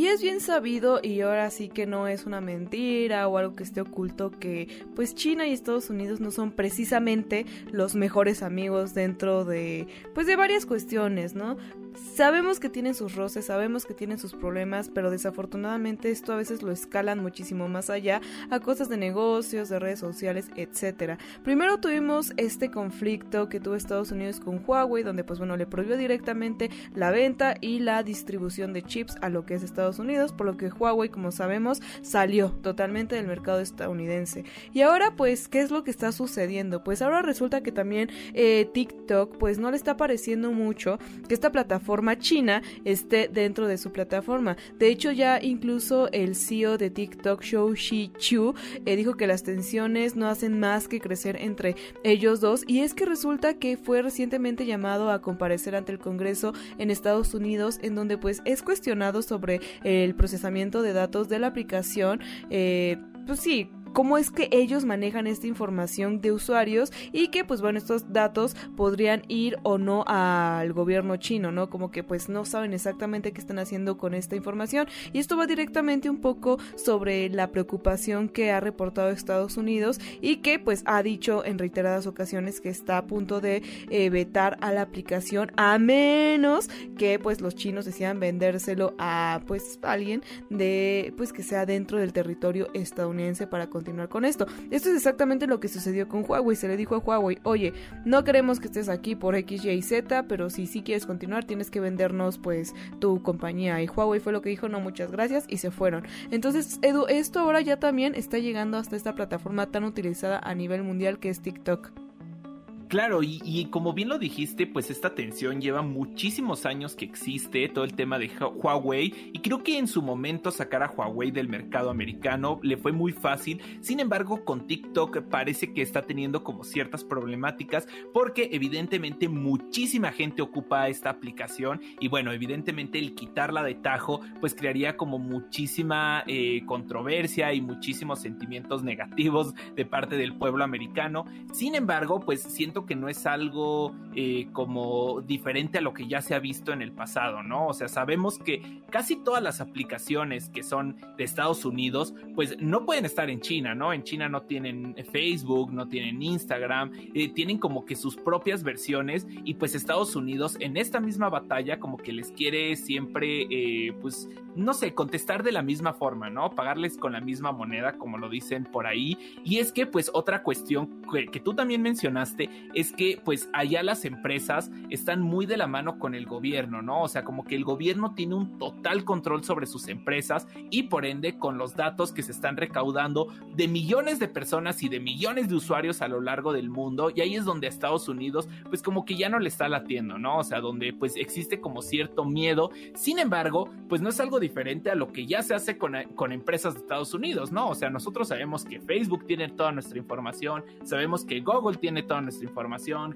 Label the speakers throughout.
Speaker 1: Y es bien sabido y ahora sí que no es una mentira o algo que esté oculto que pues China y Estados Unidos no son precisamente los mejores amigos dentro de pues de varias cuestiones, ¿no? Sabemos que tienen sus roces, sabemos que tienen sus problemas, pero desafortunadamente esto a veces lo escalan muchísimo más allá a cosas de negocios, de redes sociales, etcétera. Primero tuvimos este conflicto que tuvo Estados Unidos con Huawei, donde pues bueno le prohibió directamente la venta y la distribución de chips a lo que es Estados Unidos, por lo que Huawei, como sabemos, salió totalmente del mercado estadounidense. Y ahora pues, ¿qué es lo que está sucediendo? Pues ahora resulta que también eh, TikTok pues no le está pareciendo mucho que esta plataforma china esté dentro de su plataforma. De hecho, ya incluso el CEO de TikTok, Shou Shi Chu, eh, dijo que las tensiones no hacen más que crecer entre ellos dos. Y es que resulta que fue recientemente llamado a comparecer ante el Congreso en Estados Unidos, en donde pues es cuestionado sobre el procesamiento de datos de la aplicación. Eh, pues sí, cómo es que ellos manejan esta información de usuarios y que pues bueno estos datos podrían ir o no al gobierno chino, ¿no? Como que pues no saben exactamente qué están haciendo con esta información y esto va directamente un poco sobre la preocupación que ha reportado Estados Unidos y que pues ha dicho en reiteradas ocasiones que está a punto de eh, vetar a la aplicación a menos que pues los chinos decidan vendérselo a pues alguien de pues que sea dentro del territorio estadounidense para continuar con esto. Esto es exactamente lo que sucedió con Huawei. Se le dijo a Huawei, oye, no queremos que estés aquí por X, Y, Z, pero si sí quieres continuar tienes que vendernos pues tu compañía. Y Huawei fue lo que dijo, no, muchas gracias, y se fueron. Entonces, Edu, esto ahora ya también está llegando hasta esta plataforma tan utilizada a nivel mundial que es TikTok.
Speaker 2: Claro, y, como bien lo dijiste, pues esta tensión lleva muchísimos años que existe, todo el tema de Huawei, y creo que en su momento sacar a Huawei del mercado americano le fue muy fácil, sin embargo con TikTok parece que está teniendo como ciertas problemáticas, porque evidentemente muchísima gente ocupa esta aplicación, y bueno, evidentemente el quitarla de tajo, pues crearía como muchísima eh, controversia y muchísimos sentimientos negativos de parte del pueblo americano, sin embargo, pues siento que no es algo eh, como diferente a lo que ya se ha visto en el pasado, ¿no? O sea, sabemos que casi todas las aplicaciones que son de Estados Unidos, pues no pueden estar en China, ¿no? En China no tienen Facebook, no tienen Instagram, eh, tienen como que sus propias versiones y pues Estados Unidos en esta misma batalla como que les quiere siempre, eh, pues, no sé, contestar de la misma forma, ¿no? Pagarles con la misma moneda, como lo dicen por ahí. Y es que, pues, otra cuestión que, que tú también mencionaste es que pues allá las empresas están muy de la mano con el gobierno, ¿no? O sea, como que el gobierno tiene un total control sobre sus empresas y por ende con los datos que se están recaudando de millones de personas y de millones de usuarios a lo largo del mundo y ahí es donde Estados Unidos pues como que ya no le está latiendo, ¿no? O sea, donde pues existe como cierto miedo. Sin embargo, pues no es algo diferente a lo que ya se hace con, con empresas de Estados Unidos, ¿no? O sea, nosotros sabemos que Facebook tiene toda nuestra información, sabemos que Google tiene toda nuestra información,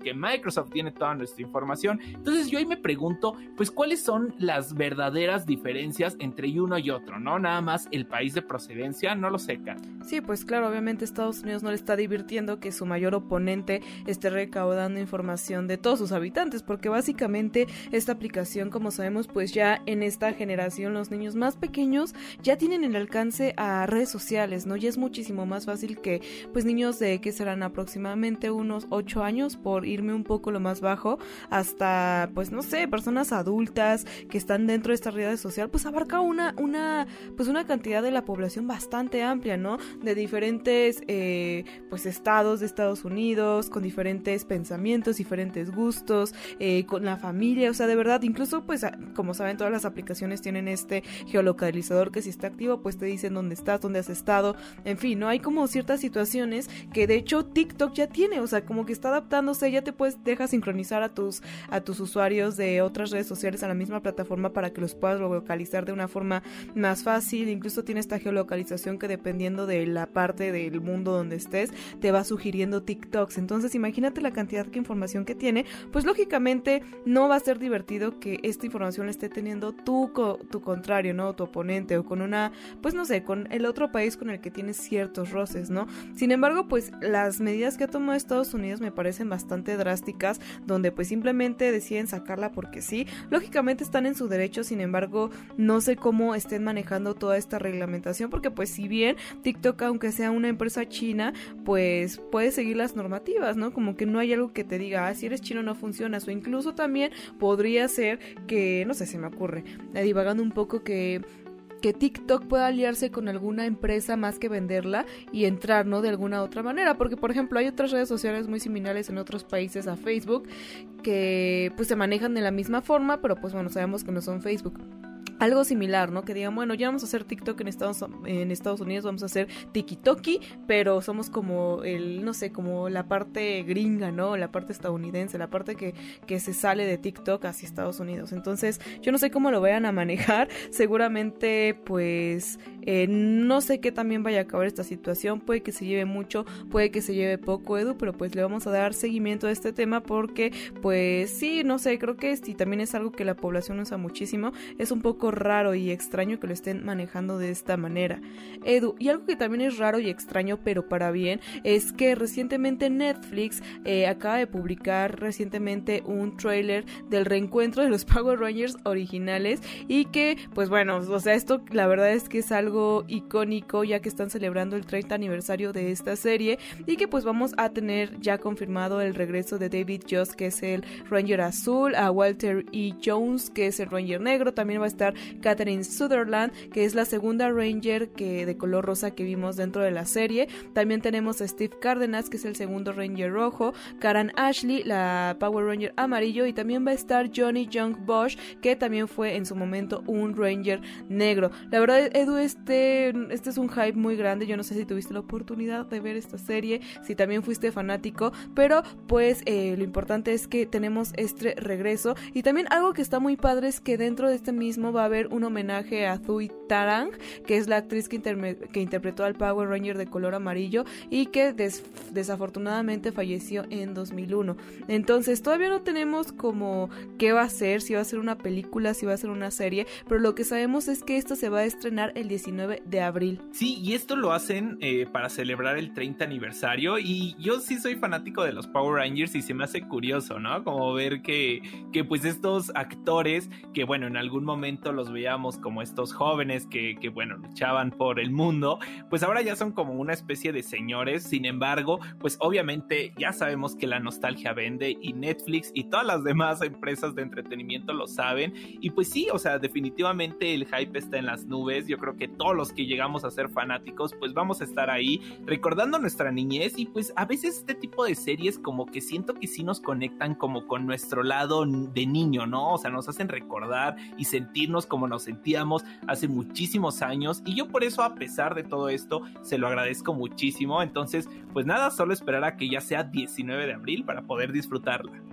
Speaker 2: que Microsoft tiene toda nuestra información. Entonces yo ahí me pregunto, pues cuáles son las verdaderas diferencias entre uno y otro, ¿no? Nada más el país de procedencia, no lo seca.
Speaker 1: Sí, pues claro, obviamente Estados Unidos no le está divirtiendo que su mayor oponente esté recaudando información de todos sus habitantes, porque básicamente esta aplicación, como sabemos, pues ya en esta generación los niños más pequeños ya tienen el alcance a redes sociales, ¿no? Ya es muchísimo más fácil que pues niños de que serán aproximadamente unos 8 años por irme un poco lo más bajo, hasta, pues no sé, personas adultas que están dentro de esta red social, pues abarca una, una, pues una cantidad de la población bastante amplia, ¿no? De diferentes, eh, pues estados de Estados Unidos, con diferentes pensamientos, diferentes gustos, eh, con la familia, o sea, de verdad, incluso, pues, como saben, todas las aplicaciones tienen este geolocalizador que si está activo, pues te dicen dónde estás, dónde has estado, en fin, ¿no? Hay como ciertas situaciones que de hecho TikTok ya tiene, o sea, como que está adaptándose, ya te puedes, deja sincronizar a tus, a tus usuarios de otras redes sociales a la misma plataforma para que los puedas localizar de una forma más fácil, incluso tiene esta geolocalización que dependiendo de la parte del mundo donde estés, te va sugiriendo TikToks, entonces imagínate la cantidad de información que tiene, pues lógicamente no va a ser divertido que esta información la esté teniendo tu, tu contrario, ¿no? Tu oponente o con una, pues no sé, con el otro país con el que tienes ciertos roces, ¿no? Sin embargo, pues las medidas que ha tomado Estados Unidos me parecen bastante drásticas, donde pues simplemente deciden sacarla porque sí. Lógicamente están en su derecho, sin embargo, no sé cómo estén manejando toda esta reglamentación, porque pues si bien TikTok, aunque sea una empresa china, pues puede seguir las normativas, ¿no? Como que no hay algo que te diga, ah, si eres chino no funcionas, o incluso también podría ser que, no sé, se me ocurre, divagando un poco que que TikTok pueda aliarse con alguna empresa más que venderla y entrar, ¿no? De alguna otra manera, porque por ejemplo hay otras redes sociales muy similares en otros países a Facebook que pues se manejan de la misma forma, pero pues bueno, sabemos que no son Facebook algo similar, ¿no? Que digan, bueno, ya vamos a hacer TikTok en Estados, en Estados Unidos, vamos a hacer TikToki, pero somos como el, no sé, como la parte gringa, ¿no? La parte estadounidense, la parte que, que se sale de TikTok hacia Estados Unidos. Entonces, yo no sé cómo lo vayan a manejar. Seguramente, pues, eh, no sé qué también vaya a acabar esta situación. Puede que se lleve mucho, puede que se lleve poco, Edu, pero pues le vamos a dar seguimiento a este tema porque, pues, sí, no sé, creo que también es algo que la población usa muchísimo. Es un poco raro y extraño que lo estén manejando de esta manera. Edu, y algo que también es raro y extraño, pero para bien, es que recientemente Netflix eh, acaba de publicar recientemente un trailer del reencuentro de los Power Rangers originales y que, pues bueno, o sea, esto la verdad es que es algo icónico ya que están celebrando el 30 aniversario de esta serie y que pues vamos a tener ya confirmado el regreso de David Joss, que es el Ranger azul, a Walter E. Jones, que es el Ranger negro, también va a estar Catherine Sutherland, que es la segunda Ranger que, de color rosa que vimos dentro de la serie. También tenemos a Steve Cárdenas, que es el segundo Ranger rojo, Karan Ashley, la Power Ranger amarillo, y también va a estar Johnny Young Bosch, que también fue en su momento un Ranger negro. La verdad, Edu, este, este es un hype muy grande. Yo no sé si tuviste la oportunidad de ver esta serie, si también fuiste fanático, pero pues eh, lo importante es que tenemos este regreso. Y también algo que está muy padre es que dentro de este mismo va a haber un homenaje a Zui Tarang, que es la actriz que, que interpretó al Power Ranger de color amarillo y que desafortunadamente falleció en 2001. Entonces todavía no tenemos como qué va a ser, si va a ser una película, si va a ser una serie, pero lo que sabemos es que esto se va a estrenar el 19 de abril.
Speaker 2: Sí, y esto lo hacen eh, para celebrar el 30 aniversario y yo sí soy fanático de los Power Rangers y se me hace curioso, ¿no? Como ver que, que pues estos actores que bueno, en algún momento los veíamos como estos jóvenes que, que, bueno, luchaban por el mundo, pues ahora ya son como una especie de señores, sin embargo, pues obviamente ya sabemos que la nostalgia vende y Netflix y todas las demás empresas de entretenimiento lo saben. Y pues sí, o sea, definitivamente el hype está en las nubes, yo creo que todos los que llegamos a ser fanáticos, pues vamos a estar ahí recordando nuestra niñez. Y pues a veces este tipo de series como que siento que sí nos conectan como con nuestro lado de niño, ¿no? O sea, nos hacen recordar y sentirnos como nos sentíamos hace muchísimos años y yo por eso a pesar de todo esto se lo agradezco muchísimo. Entonces, pues nada, solo esperar a que ya sea 19 de abril para poder disfrutarla.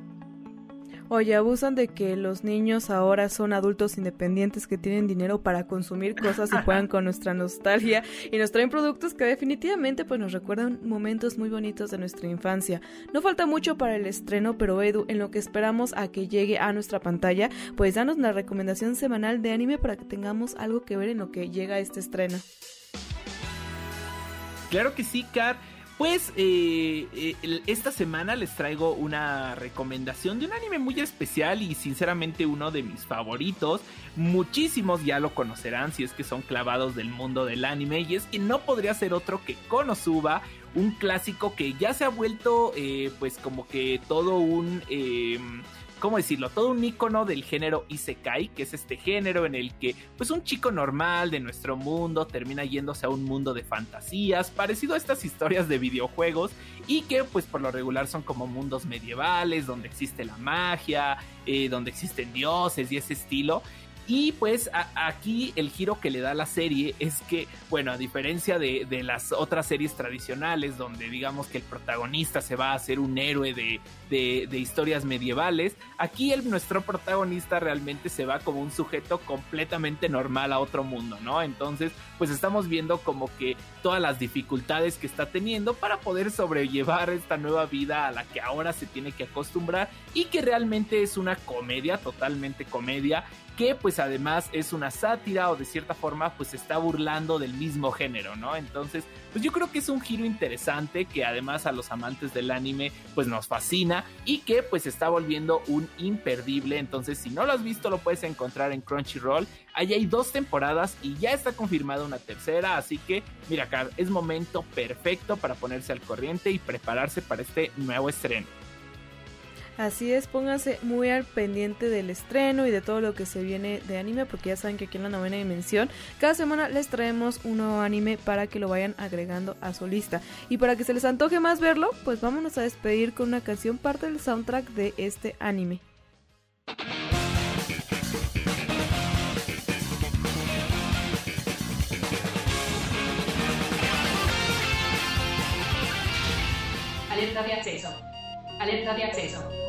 Speaker 1: Oye, abusan de que los niños ahora son adultos independientes que tienen dinero para consumir cosas y juegan con nuestra nostalgia y nos traen productos que definitivamente pues nos recuerdan momentos muy bonitos de nuestra infancia. No falta mucho para el estreno, pero Edu, en lo que esperamos a que llegue a nuestra pantalla, pues danos la recomendación semanal de anime para que tengamos algo que ver en lo que llega a este estreno.
Speaker 2: Claro que sí, Kat. Pues eh, eh, esta semana les traigo una recomendación de un anime muy especial y sinceramente uno de mis favoritos. Muchísimos ya lo conocerán si es que son clavados del mundo del anime y es que no podría ser otro que Konosuba, un clásico que ya se ha vuelto eh, pues como que todo un... ¿cómo decirlo? Todo un icono del género Isekai, que es este género en el que, pues, un chico normal de nuestro mundo termina yéndose a un mundo de fantasías, parecido a estas historias de videojuegos, y que, pues, por lo regular son como mundos medievales, donde existe la magia, eh, donde existen dioses y ese estilo. Y pues aquí el giro que le da la serie es que, bueno, a diferencia de, las otras series tradicionales, donde digamos que el protagonista se va a hacer un héroe de, de, historias medievales, aquí el, nuestro protagonista realmente se va como un sujeto completamente normal a otro mundo, ¿no? Entonces, pues estamos viendo como que todas las dificultades que está teniendo para poder sobrellevar esta nueva vida a la que ahora se tiene que acostumbrar y que realmente es una comedia, totalmente comedia que pues además es una sátira o de cierta forma pues está burlando del mismo género, ¿no? Entonces, pues yo creo que es un giro interesante que además a los amantes del anime pues nos fascina y que pues está volviendo un imperdible, entonces si no lo has visto lo puedes encontrar en Crunchyroll, ahí hay dos temporadas y ya está confirmada una tercera, así que mira es momento perfecto para ponerse al corriente y prepararse para este nuevo estreno.
Speaker 1: Así es, pónganse muy al pendiente del estreno y de todo lo que se viene de anime, porque ya saben que aquí en la novena dimensión, cada semana les traemos un nuevo anime para que lo vayan agregando a su lista. Y para que se les antoje más verlo, pues vámonos a despedir con una canción parte del soundtrack de este anime.
Speaker 3: Alerta de acceso. Alerta de acceso.